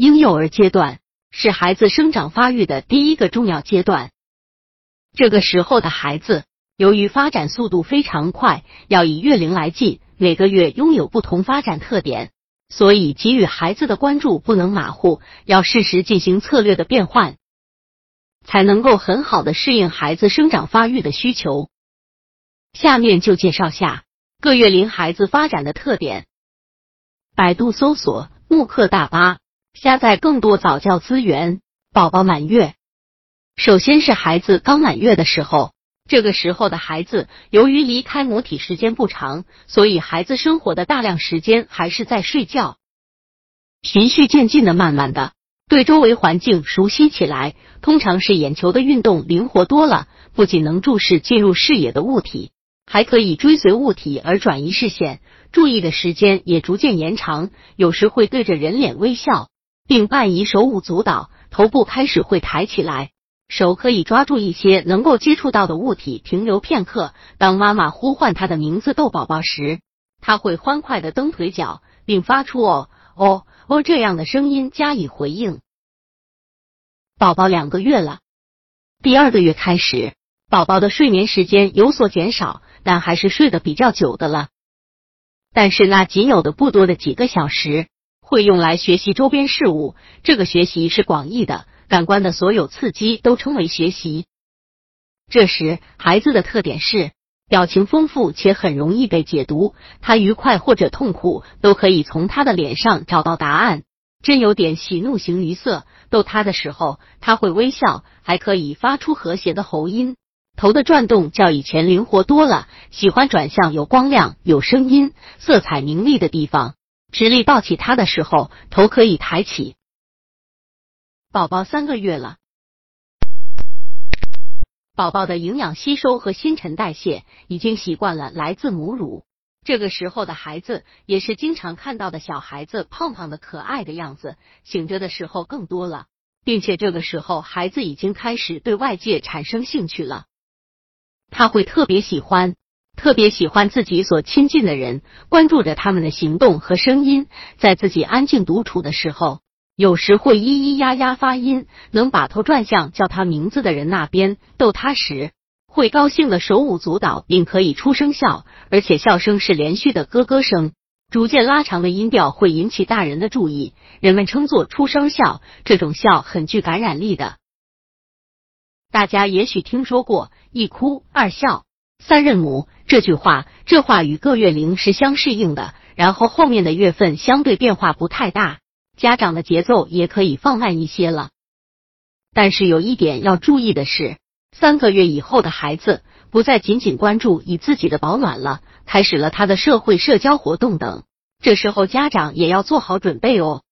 婴幼儿阶段是孩子生长发育的第一个重要阶段。这个时候的孩子，由于发展速度非常快，要以月龄来计，每个月拥有不同发展特点，所以给予孩子的关注不能马虎，要适时进行策略的变换，才能够很好的适应孩子生长发育的需求。下面就介绍下各月龄孩子发展的特点。百度搜索慕课大巴，下载更多早教资源。宝宝满月，首先是孩子刚满月的时候，这个时候的孩子由于离开母体时间不长，所以孩子生活的大量时间还是在睡觉，循序渐进的，慢慢的对周围环境熟悉起来。通常是眼球的运动灵活多了，不仅能注视进入视野的物体，还可以追随物体而转移视线。注意的时间也逐渐延长，有时会对着人脸微笑，并伴以手舞足蹈，头部开始会抬起来，手可以抓住一些能够接触到的物体，停留片刻。当妈妈呼唤他的名字“逗宝宝”时，他会欢快的蹬腿脚，并发出“哦哦哦”这样的声音加以回应。宝宝两个月了，第二个月开始，宝宝的睡眠时间有所减少，但还是睡得比较久的了。但是那仅有的不多的几个小时，会用来学习周边事物。这个学习是广义的，感官的所有刺激都称为学习。这时，孩子的特点是表情丰富且很容易被解读，他愉快或者痛苦都可以从他的脸上找到答案。真有点喜怒形于色，逗他的时候他会微笑，还可以发出和谐的喉音。头的转动较以前灵活多了，喜欢转向有光亮、有声音、色彩明丽的地方。直立抱起他的时候，头可以抬起。宝宝三个月了，宝宝的营养吸收和新陈代谢已经习惯了来自母乳。这个时候的孩子也是经常看到的小孩子胖胖的可爱的样子，醒着的时候更多了，并且这个时候孩子已经开始对外界产生兴趣了。他会特别喜欢，特别喜欢自己所亲近的人，关注着他们的行动和声音。在自己安静独处的时候，有时会咿咿呀呀发音，能把头转向叫他名字的人那边。逗他时，会高兴的手舞足蹈，并可以出声笑，而且笑声是连续的咯咯声，逐渐拉长的音调会引起大人的注意。人们称作出声笑，这种笑很具感染力的。大家也许听说过“一哭二笑三任母”这句话，这话与个月龄是相适应的。然后后面的月份相对变化不太大，家长的节奏也可以放慢一些了。但是有一点要注意的是，三个月以后的孩子不再仅仅关注以自己的保暖了，开始了他的社会社交活动等，这时候家长也要做好准备哦。